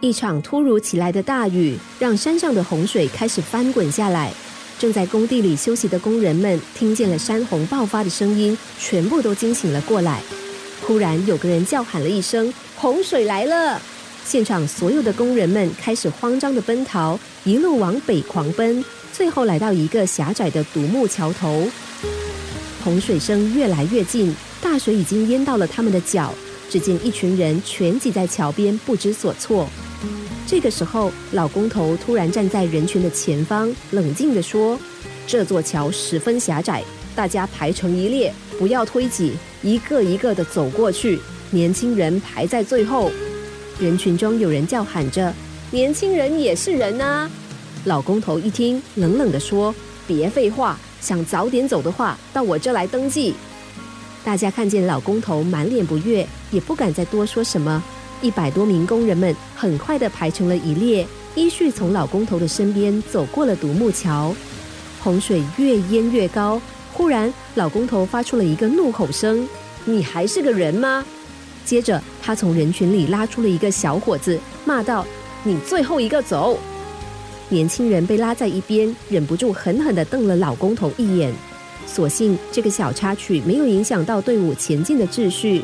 一场突如其来的大雨，让山上的洪水开始翻滚下来。正在工地里休息的工人们听见了山洪爆发的声音，全部都惊醒了过来。忽然，有个人叫喊了一声：“洪水来了！”现场所有的工人们开始慌张的奔逃，一路往北狂奔，最后来到一个狭窄的独木桥头。洪水声越来越近，大水已经淹到了他们的脚。只见一群人全挤在桥边，不知所措。这个时候，老工头突然站在人群的前方，冷静地说：“这座桥十分狭窄，大家排成一列，不要推挤，一个一个的走过去。年轻人排在最后。”人群中有人叫喊着：“年轻人也是人啊！”老工头一听，冷冷地说：“别废话，想早点走的话，到我这来登记。”大家看见老工头满脸不悦，也不敢再多说什么。一百多名工人们很快的排成了一列，依序从老工头的身边走过了独木桥。洪水越淹越高，忽然老工头发出了一个怒吼声：“你还是个人吗？”接着他从人群里拉出了一个小伙子，骂道：“你最后一个走！”年轻人被拉在一边，忍不住狠狠的瞪了老工头一眼。所幸这个小插曲没有影响到队伍前进的秩序。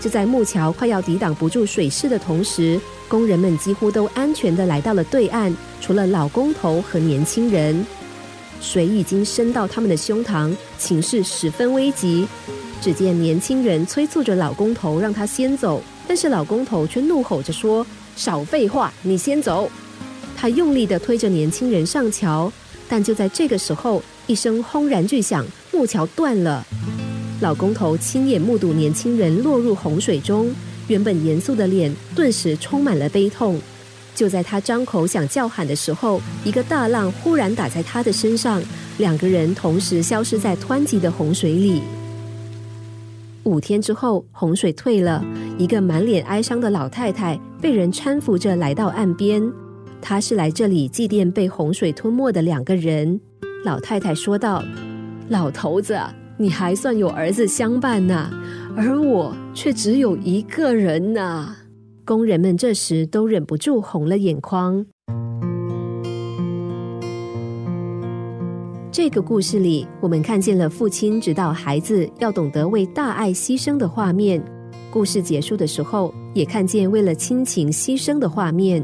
就在木桥快要抵挡不住水势的同时，工人们几乎都安全的来到了对岸，除了老工头和年轻人。水已经深到他们的胸膛，情势十分危急。只见年轻人催促着老工头让他先走，但是老工头却怒吼着说：“少废话，你先走！”他用力的推着年轻人上桥，但就在这个时候，一声轰然巨响，木桥断了。老工头亲眼目睹年轻人落入洪水中，原本严肃的脸顿时充满了悲痛。就在他张口想叫喊的时候，一个大浪忽然打在他的身上，两个人同时消失在湍急的洪水里。五天之后，洪水退了，一个满脸哀伤的老太太被人搀扶着来到岸边。她是来这里祭奠被洪水吞没的两个人。老太太说道：“老头子。”你还算有儿子相伴呢，而我却只有一个人呐。工人们这时都忍不住红了眼眶。这个故事里，我们看见了父亲指导孩子要懂得为大爱牺牲的画面。故事结束的时候，也看见为了亲情牺牲的画面。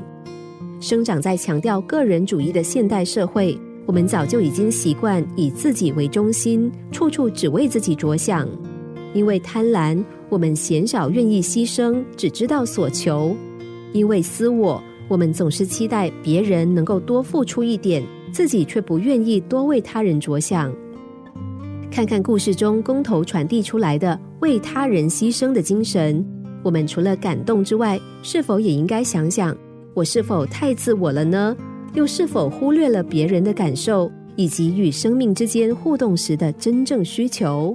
生长在强调个人主义的现代社会。我们早就已经习惯以自己为中心，处处只为自己着想。因为贪婪，我们鲜少愿意牺牲，只知道所求；因为私我，我们总是期待别人能够多付出一点，自己却不愿意多为他人着想。看看故事中工头传递出来的为他人牺牲的精神，我们除了感动之外，是否也应该想想，我是否太自我了呢？又是否忽略了别人的感受，以及与生命之间互动时的真正需求？